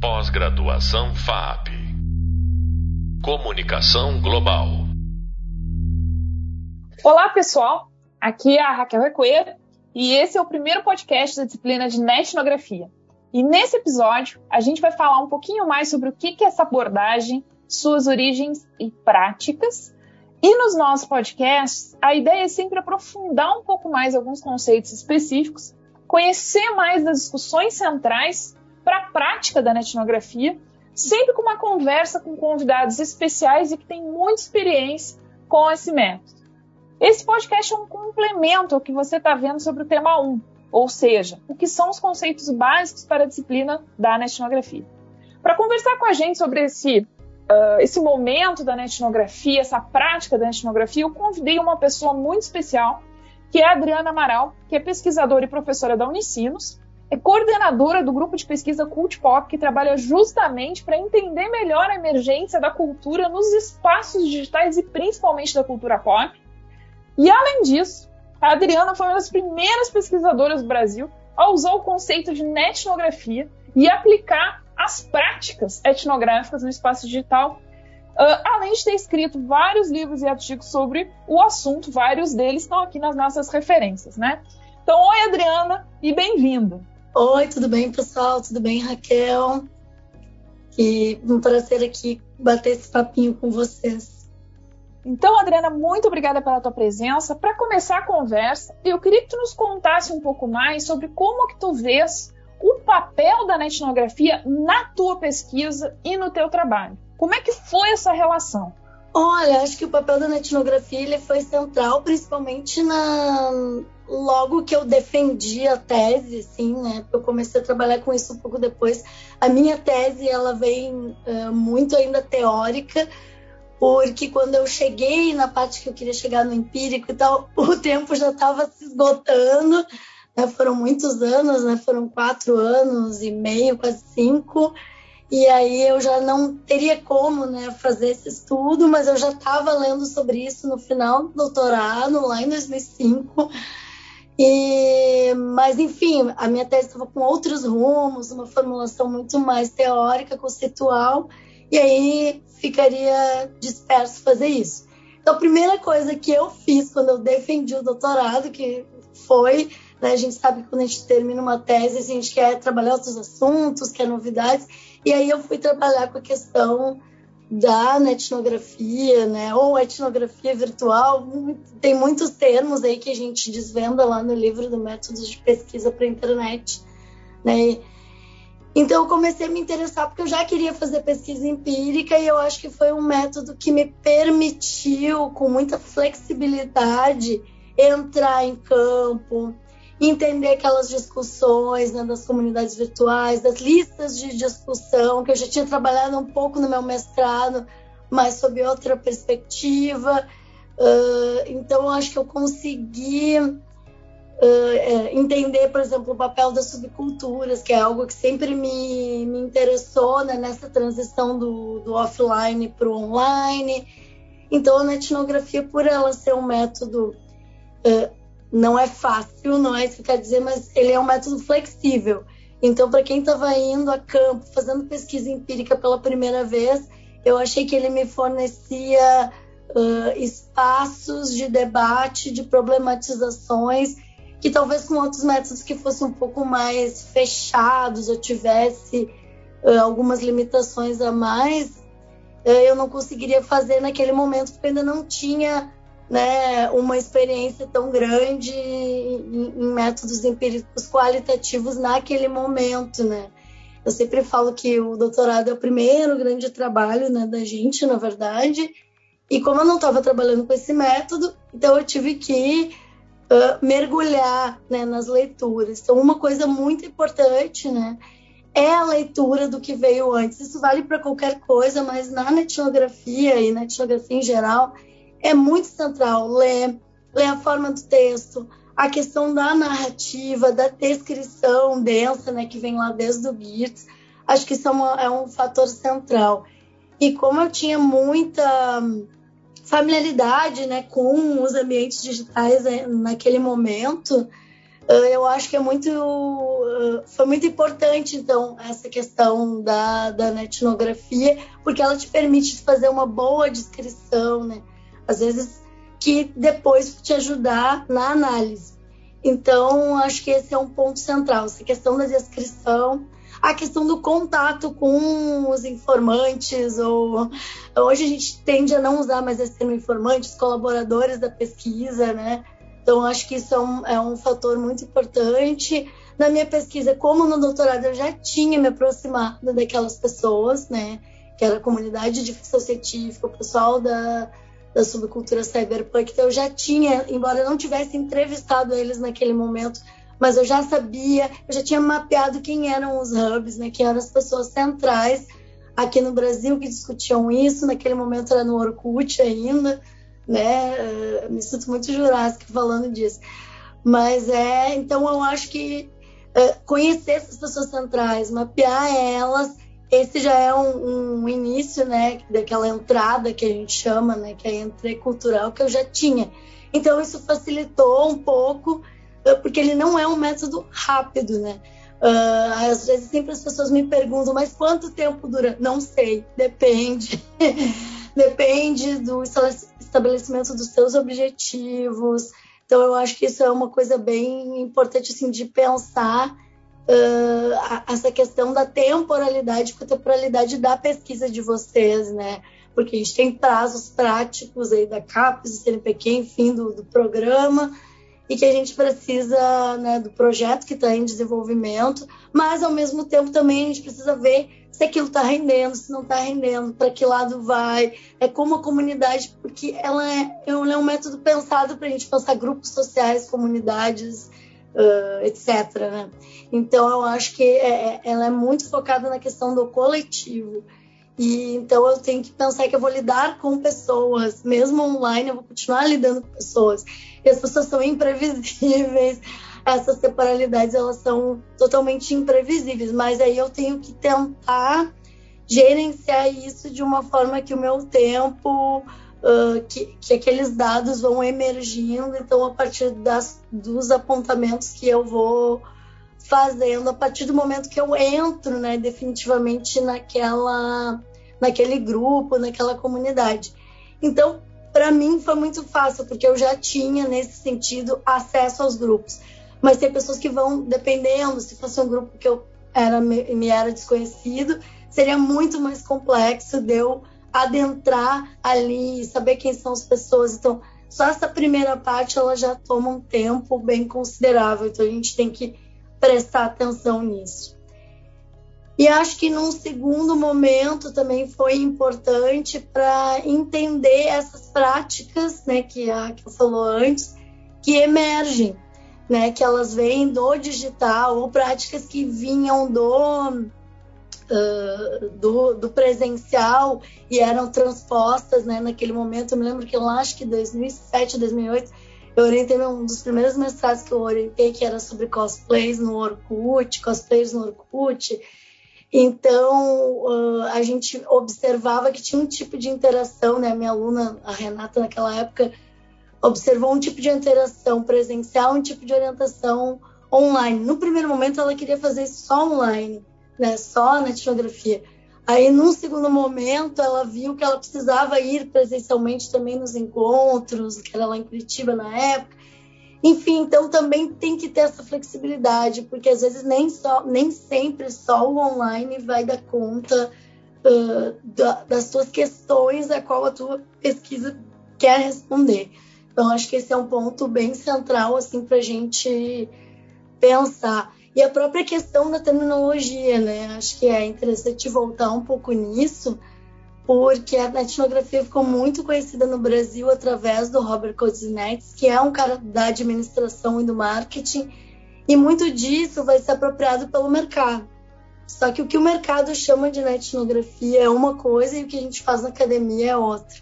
Pós-graduação FAP. Comunicação Global. Olá, pessoal. Aqui é a Raquel Recoeira e esse é o primeiro podcast da disciplina de etnografia. E nesse episódio, a gente vai falar um pouquinho mais sobre o que é essa abordagem, suas origens e práticas. E nos nossos podcasts, a ideia é sempre aprofundar um pouco mais alguns conceitos específicos, conhecer mais das discussões centrais para a prática da etnografia, sempre com uma conversa com convidados especiais e que têm muita experiência com esse método. Esse podcast é um complemento ao que você está vendo sobre o tema 1, ou seja, o que são os conceitos básicos para a disciplina da etnografia. Para conversar com a gente sobre esse, uh, esse momento da etnografia, essa prática da etnografia, eu convidei uma pessoa muito especial, que é a Adriana Amaral, que é pesquisadora e professora da Unicinos, é coordenadora do grupo de pesquisa Cult Pop, que trabalha justamente para entender melhor a emergência da cultura nos espaços digitais e principalmente da cultura pop. E além disso, a Adriana foi uma das primeiras pesquisadoras do Brasil a usar o conceito de etnografia e aplicar as práticas etnográficas no espaço digital, uh, além de ter escrito vários livros e artigos sobre o assunto, vários deles estão aqui nas nossas referências, né? Então, oi Adriana e bem-vinda. Oi, tudo bem, pessoal? Tudo bem, Raquel? Que um prazer aqui bater esse papinho com vocês. Então, Adriana, muito obrigada pela tua presença. Para começar a conversa, eu queria que tu nos contasse um pouco mais sobre como que tu vês o papel da etnografia na tua pesquisa e no teu trabalho. Como é que foi essa relação? Olha, acho que o papel da etnografia ele foi central, principalmente na logo que eu defendi a tese, assim, né? Eu comecei a trabalhar com isso um pouco depois. A minha tese ela vem uh, muito ainda teórica, porque quando eu cheguei na parte que eu queria chegar no empírico e tal, o tempo já estava se esgotando. Né? Foram muitos anos, né? Foram quatro anos e meio, quase cinco. E aí eu já não teria como né, fazer esse estudo, mas eu já estava lendo sobre isso no final do doutorado, lá em 2005. E, mas, enfim, a minha tese estava com outros rumos, uma formulação muito mais teórica, conceitual, e aí ficaria disperso fazer isso. Então, a primeira coisa que eu fiz quando eu defendi o doutorado, que foi, né, a gente sabe que quando a gente termina uma tese, a gente quer trabalhar outros assuntos, quer novidades, e aí eu fui trabalhar com a questão da etnografia, né? Ou etnografia virtual. Tem muitos termos aí que a gente desvenda lá no livro do Métodos de Pesquisa para a Internet, né? Então eu comecei a me interessar porque eu já queria fazer pesquisa empírica e eu acho que foi um método que me permitiu, com muita flexibilidade, entrar em campo, entender aquelas discussões né, das comunidades virtuais, das listas de discussão, que eu já tinha trabalhado um pouco no meu mestrado, mas sob outra perspectiva. Uh, então, acho que eu consegui uh, entender, por exemplo, o papel das subculturas, que é algo que sempre me, me interessou né, nessa transição do, do offline para o online. Então, a etnografia, por ela ser um método uh, não é fácil, não é isso que quer dizer, mas ele é um método flexível. Então, para quem estava indo a campo, fazendo pesquisa empírica pela primeira vez, eu achei que ele me fornecia uh, espaços de debate, de problematizações, que talvez com outros métodos que fossem um pouco mais fechados ou tivesse uh, algumas limitações a mais, uh, eu não conseguiria fazer naquele momento, porque ainda não tinha né, uma experiência tão grande em, em, métodos empíricos qualitativos naquele momento, né? Eu sempre falo que o doutorado é o primeiro grande trabalho né, da gente, na verdade, e como eu não estava trabalhando com esse método, então eu tive que uh, mergulhar né, nas leituras. Então, uma coisa muito importante, né, é a leitura do que veio antes. Isso vale para qualquer coisa, mas na etnografia e na etnografia em geral, é muito central ler, ler a forma do texto, a questão da narrativa, da descrição densa, né, que vem lá desde o Geertz, acho que isso é, uma, é um fator central. E como eu tinha muita familiaridade né, com os ambientes digitais né, naquele momento, eu acho que é muito foi muito importante então essa questão da, da etnografia porque ela te permite fazer uma boa descrição né às vezes que depois te ajudar na análise então acho que esse é um ponto central essa questão da descrição a questão do contato com os informantes ou hoje a gente tende a não usar mais esse termo informantes colaboradores da pesquisa né então, acho que isso é um, é um fator muito importante. Na minha pesquisa, como no doutorado eu já tinha me aproximado daquelas pessoas, né? Que era a comunidade de ficção científica, o pessoal da, da subcultura cyberpunk. Então, eu já tinha, embora eu não tivesse entrevistado eles naquele momento, mas eu já sabia, eu já tinha mapeado quem eram os hubs, né? Quem eram as pessoas centrais aqui no Brasil que discutiam isso. Naquele momento era no Orkut ainda né? Eh, me sinto muito jurássica falando disso. Mas é, então eu acho que é, conhecer essas pessoas centrais, mapear elas, esse já é um, um, início, né, daquela entrada que a gente chama, né, que é a entrada cultural que eu já tinha. Então isso facilitou um pouco, eh, porque ele não é um método rápido, né? Uh, às vezes sempre as pessoas me perguntam, mas quanto tempo dura? Não sei, depende. depende do estabelecimento dos seus objetivos. Então, eu acho que isso é uma coisa bem importante assim, de pensar uh, essa questão da temporalidade com a temporalidade da pesquisa de vocês, né? Porque a gente tem prazos práticos aí da CAPES, do CNPq, enfim, do, do programa, e que a gente precisa né, do projeto que está em desenvolvimento, mas ao mesmo tempo também a gente precisa ver se aquilo está rendendo, se não está rendendo, para que lado vai. É como a comunidade, porque ela é, ela é um método pensado para a gente pensar grupos sociais, comunidades, uh, etc. Né? Então, eu acho que é, é, ela é muito focada na questão do coletivo. E então eu tenho que pensar que eu vou lidar com pessoas, mesmo online, eu vou continuar lidando com pessoas. E as pessoas são imprevisíveis, essas temporalidades elas são totalmente imprevisíveis, mas aí eu tenho que tentar gerenciar isso de uma forma que o meu tempo, uh, que, que aqueles dados vão emergindo, então a partir das, dos apontamentos que eu vou fazendo, a partir do momento que eu entro, né, definitivamente naquela, naquele grupo, naquela comunidade. Então, para mim foi muito fácil, porque eu já tinha, nesse sentido, acesso aos grupos mas tem pessoas que vão, dependendo, se fosse um grupo que eu era, me era desconhecido, seria muito mais complexo de eu adentrar ali saber quem são as pessoas. Então, só essa primeira parte ela já toma um tempo bem considerável, então a gente tem que prestar atenção nisso. E acho que num segundo momento também foi importante para entender essas práticas, né, que a que falou antes, que emergem né, que elas vêm do digital ou práticas que vinham do, uh, do, do, presencial e eram transpostas né, naquele momento. Eu me lembro que lá, acho que 2007, 2008, eu orientei um dos primeiros mestrados que eu orientei, que era sobre cosplays no Orkut, cosplays no Orkut. Então, uh, a gente observava que tinha um tipo de interação, né? Minha aluna, a Renata, naquela época, observou um tipo de interação presencial, um tipo de orientação online. No primeiro momento, ela queria fazer só online, né? só na etnografia. Aí, num segundo momento, ela viu que ela precisava ir presencialmente também nos encontros, que era lá em Curitiba na época. Enfim, então também tem que ter essa flexibilidade, porque às vezes nem, só, nem sempre só o online vai dar conta uh, da, das suas questões a qual a tua pesquisa quer responder. Então, acho que esse é um ponto bem central assim, para a gente pensar. E a própria questão da terminologia, né? Acho que é interessante voltar um pouco nisso, porque a etnografia ficou muito conhecida no Brasil através do Robert Kozinets, que é um cara da administração e do marketing, e muito disso vai ser apropriado pelo mercado. Só que o que o mercado chama de etnografia é uma coisa e o que a gente faz na academia é outra.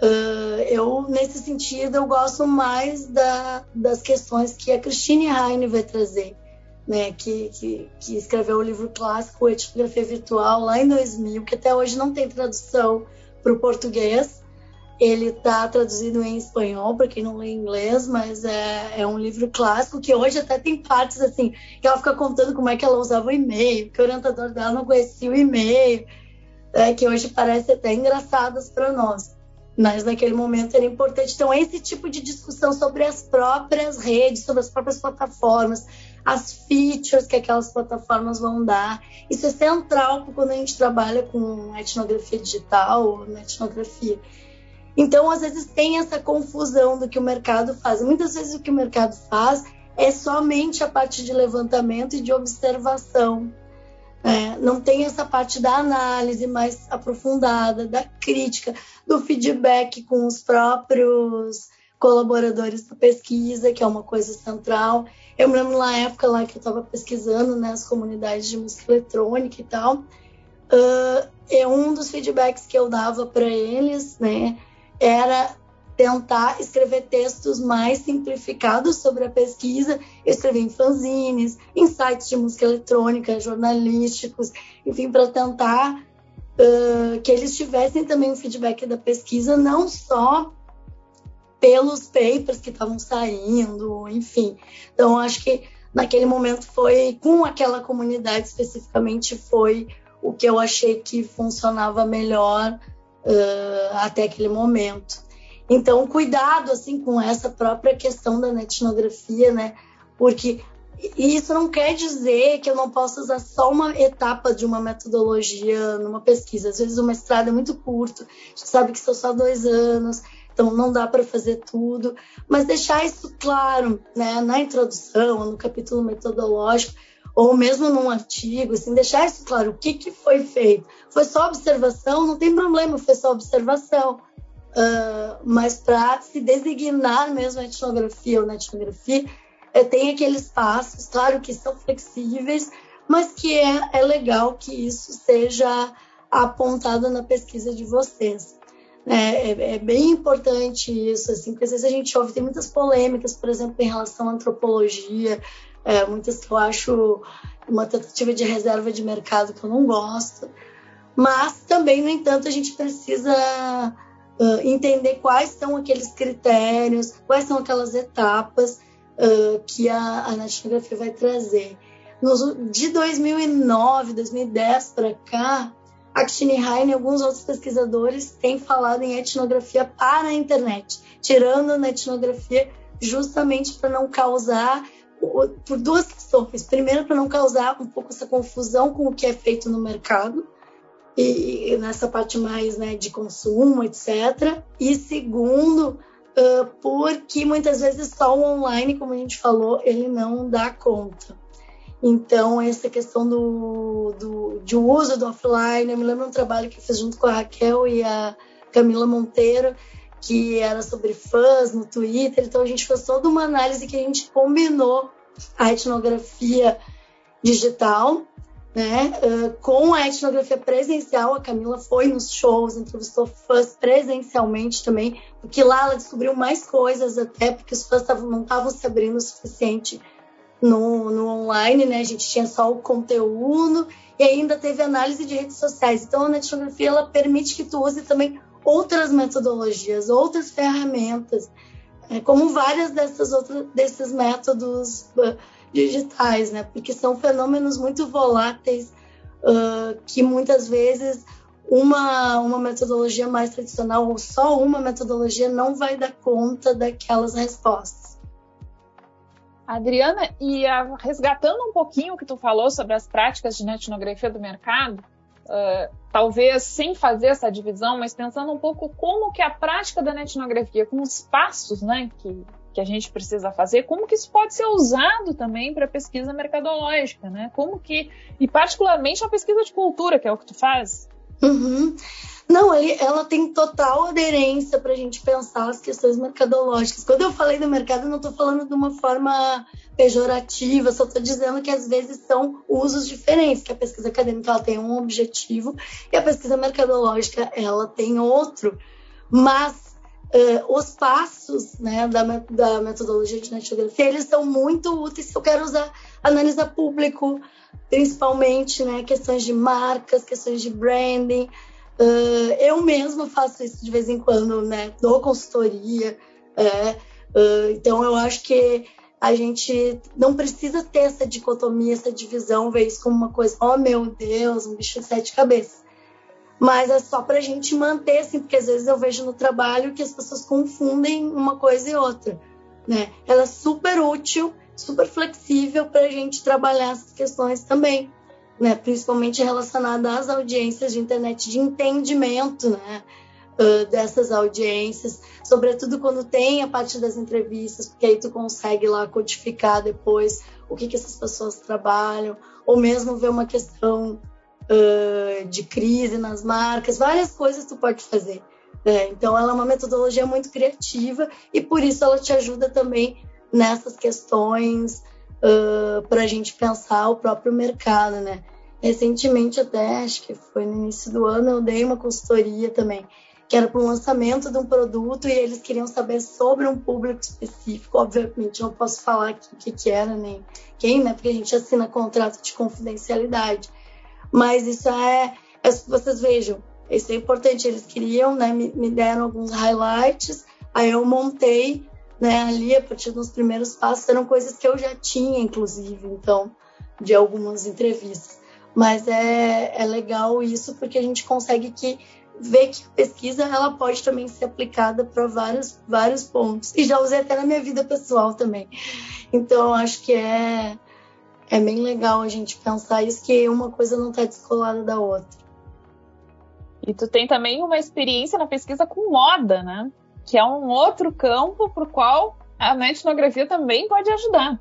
Uh, eu, nesse sentido, eu gosto mais da, das questões que a Christine Heine vai trazer, né, que, que, que escreveu o livro clássico Etnografia Virtual lá em 2000, que até hoje não tem tradução para o português, ele está traduzido em espanhol, para quem não lê inglês, mas é, é, um livro clássico que hoje até tem partes assim, que ela fica contando como é que ela usava o e-mail, que o orientador dela não conhecia o e-mail, é, que hoje parece até engraçadas para nós. Mas naquele momento era importante. Então, esse tipo de discussão sobre as próprias redes, sobre as próprias plataformas, as features que aquelas plataformas vão dar. Isso é central quando a gente trabalha com etnografia digital ou etnografia. Então, às vezes, tem essa confusão do que o mercado faz. Muitas vezes, o que o mercado faz é somente a parte de levantamento e de observação. É, não tem essa parte da análise mais aprofundada, da crítica, do feedback com os próprios colaboradores da pesquisa, que é uma coisa central. Eu me lembro na época lá que eu estava pesquisando né, comunidades de música eletrônica e tal, uh, é um dos feedbacks que eu dava para eles, né, era tentar escrever textos mais simplificados sobre a pesquisa. Escrevi em fanzines, em sites de música eletrônica, jornalísticos, enfim, para tentar uh, que eles tivessem também o feedback da pesquisa, não só pelos papers que estavam saindo, enfim. Então, acho que naquele momento foi, com aquela comunidade especificamente, foi o que eu achei que funcionava melhor uh, até aquele momento. Então, cuidado assim com essa própria questão da etnografia, né? Porque isso não quer dizer que eu não possa usar só uma etapa de uma metodologia numa pesquisa. Às vezes o mestrado é muito curto, a gente sabe que são só dois anos, então não dá para fazer tudo, mas deixar isso claro né, na introdução, no capítulo metodológico, ou mesmo num artigo, assim, deixar isso claro, o que, que foi feito. Foi só observação? Não tem problema, foi só observação. Uh, mas para se designar mesmo a etnografia ou na etnografia, é, tem aqueles passos, claro que são flexíveis, mas que é, é legal que isso seja apontado na pesquisa de vocês. É, é, é, bem importante isso, assim, porque às vezes a gente ouve, tem muitas polêmicas, por exemplo, em relação à antropologia, é, muitas que eu acho uma tentativa de reserva de mercado que eu não gosto, mas também, no entanto, a gente precisa uh, entender quais são aqueles critérios, quais são aquelas etapas uh, que a, a vai trazer. Nos, de 2009, 2010 para cá, a Christine e alguns outros pesquisadores têm falado em etnografia para a internet, tirando a etnografia justamente para não causar por duas questões. Primeiro, para não causar um pouco essa confusão com o que é feito no mercado, e, nessa parte mais né, de consumo, etc. E segundo, uh, porque muitas vezes só o online, como a gente falou, ele não dá conta. Então, essa questão do, do, de uso do offline, eu me lembro de um trabalho que eu fiz junto com a Raquel e a Camila Monteiro, que era sobre fãs no Twitter. Então, a gente fez toda uma análise que a gente combinou a etnografia digital né, uh, com a etnografia presencial. A Camila foi nos shows, entrevistou fãs presencialmente também, porque lá ela descobriu mais coisas, até porque os fãs tavam, não estavam se abrindo o suficiente no, no online, né? A gente tinha só o conteúdo e ainda teve análise de redes sociais. Então, a etnografia ela permite que tu use também outras metodologias, outras ferramentas, é, como várias dessas outras desses métodos uh, digitais, né? Porque são fenômenos muito voláteis uh, que muitas vezes uma, uma metodologia mais tradicional ou só uma metodologia não vai dar conta daquelas respostas. Adriana, e a, resgatando um pouquinho o que tu falou sobre as práticas de etnografia do mercado, uh, talvez sem fazer essa divisão, mas pensando um pouco como que a prática da etnografia, com os passos né, que, que a gente precisa fazer, como que isso pode ser usado também para pesquisa mercadológica, né? Como que, e particularmente a pesquisa de cultura, que é o que tu faz. Uhum. Não, ele, ela tem total aderência para a gente pensar as questões mercadológicas. Quando eu falei do mercado, eu não estou falando de uma forma pejorativa, só estou dizendo que às vezes são usos diferentes, que a pesquisa acadêmica ela tem um objetivo e a pesquisa mercadológica ela tem outro. Mas uh, os passos né, da, da metodologia de netografia, eles são muito úteis se eu quero usar analisar público, principalmente né, questões de marcas, questões de branding, Uh, eu mesma faço isso de vez em quando, né? Dou consultoria. É, uh, então, eu acho que a gente não precisa ter essa dicotomia, essa divisão, ver isso como uma coisa, oh meu Deus, um bicho de sete cabeças. Mas é só para a gente manter, assim, porque às vezes eu vejo no trabalho que as pessoas confundem uma coisa e outra. Né? Ela é super útil, super flexível para a gente trabalhar essas questões também né, principalmente relacionada às audiências de internet, de entendimento né, uh, dessas audiências, sobretudo quando tem a parte das entrevistas, porque aí tu consegue lá codificar depois o que, que essas pessoas trabalham, ou mesmo ver uma questão uh, de crise nas marcas, várias coisas tu pode fazer. Né? Então, ela é uma metodologia muito criativa e por isso ela te ajuda também nessas questões uh, para a gente pensar o próprio mercado, né? Recentemente, até acho que foi no início do ano, eu dei uma consultoria também, que era para o lançamento de um produto e eles queriam saber sobre um público específico. Obviamente, não posso falar o que, que era nem quem, né? Porque a gente assina contrato de confidencialidade. Mas isso é, é vocês vejam, isso é importante. Eles queriam, né? Me, me deram alguns highlights, aí eu montei né, ali a partir dos primeiros passos eram coisas que eu já tinha, inclusive, então, de algumas entrevistas. Mas é, é legal isso porque a gente consegue que ver que a pesquisa ela pode também ser aplicada para vários, vários pontos. E já usei até na minha vida pessoal também. Então, acho que é, é bem legal a gente pensar isso, que uma coisa não está descolada da outra. E tu tem também uma experiência na pesquisa com moda, né? Que é um outro campo para o qual a etnografia também pode ajudar.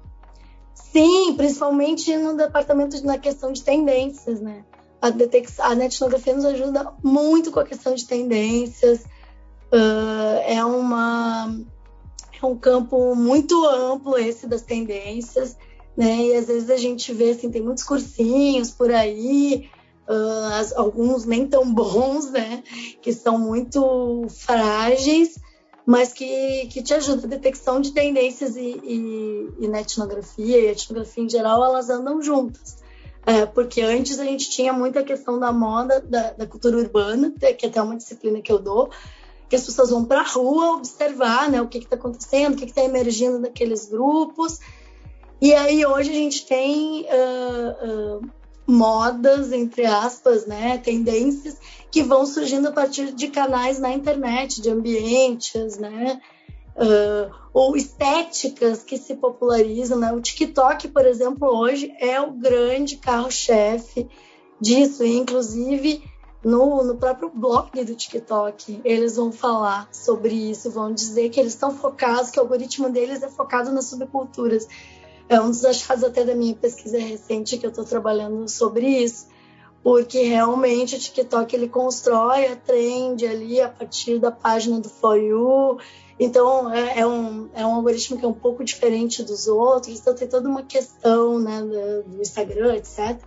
Sim, principalmente no departamento de, na questão de tendências, né? A, a etnografia nos ajuda muito com a questão de tendências. Uh, é uma é um campo muito amplo esse das tendências, né? E às vezes a gente vê assim, tem muitos cursinhos por aí, uh, as, alguns nem tão bons, né? Que são muito frágeis, mas que, que te ajuda a detecção de tendências e, e, e na etnografia e etnografia em geral, elas andam juntas. É, porque antes a gente tinha muita questão da moda, da, da cultura urbana, que é até uma disciplina que eu dou, que as pessoas vão para a rua observar né, o que está acontecendo, o que está emergindo daqueles grupos. E aí hoje a gente tem uh, uh, modas, entre aspas, né, tendências que vão surgindo a partir de canais na internet, de ambientes, né, uh, ou estéticas que se popularizam, né. O TikTok, por exemplo, hoje é o grande carro-chefe disso, e inclusive no, no próprio blog do TikTok, eles vão falar sobre isso, vão dizer que eles estão focados, que o algoritmo deles é focado nas subculturas. É um dos achados até da minha pesquisa recente que eu estou trabalhando sobre isso, porque realmente o TikTok ele constrói a trend ali a partir da página do For You. Então é, é, um, é um algoritmo que é um pouco diferente dos outros. Então tem toda uma questão né, do, Instagram, etc.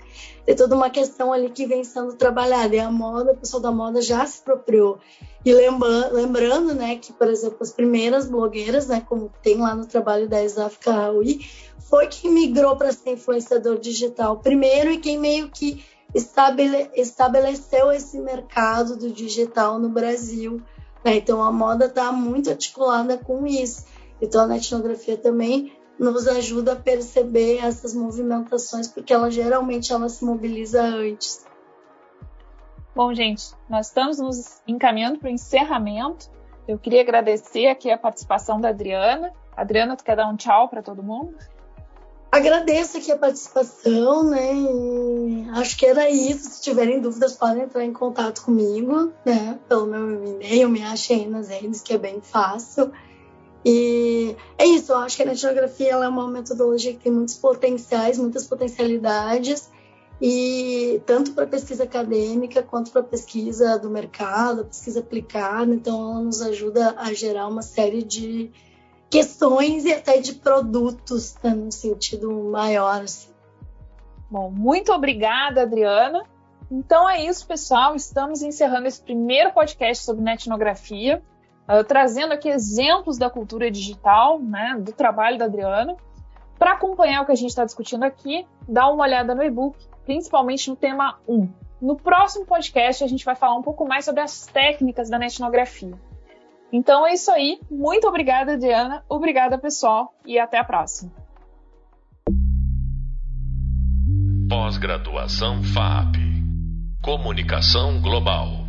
Tem toda uma questão ali que vem sendo trabalhada. E a moda, o pessoal da moda já se apropriou. E lembra, lembrando né, que, por exemplo, as primeiras blogueiras, né, como tem lá no trabalho da Isafka Raui, foi quem migrou para ser influenciador digital primeiro e quem meio que estabele, estabeleceu esse mercado do digital no Brasil. Né? Então a moda está muito articulada com isso. Então a etnografia também nos ajuda a perceber essas movimentações, porque ela geralmente ela se mobiliza antes. Bom, gente, nós estamos nos encaminhando para o encerramento. Eu queria agradecer aqui a participação da Adriana. Adriana, tu quer dar um tchau para todo mundo? Agradeço aqui a participação, né? E acho que era isso. Se tiverem dúvidas, podem entrar em contato comigo, né? Pelo meu e-mail, me achem nas redes, que é bem fácil. E é isso, eu acho que a etnografia é uma metodologia que tem muitos potenciais, muitas potencialidades, e tanto para pesquisa acadêmica quanto para pesquisa do mercado, pesquisa aplicada. Então, ela nos ajuda a gerar uma série de questões e até de produtos, né, no sentido maior. Assim. Bom, muito obrigada, Adriana. Então é isso, pessoal. Estamos encerrando esse primeiro podcast sobre etnografia, uh, trazendo aqui exemplos da cultura digital, né, do trabalho da Adriana. Para acompanhar o que a gente está discutindo aqui, dá uma olhada no e-book, principalmente no tema 1, no próximo podcast a gente vai falar um pouco mais sobre as técnicas da etnografia. Então é isso aí. Muito obrigada, Diana. Obrigada, pessoal, e até a próxima. Pós-graduação FAP Comunicação Global.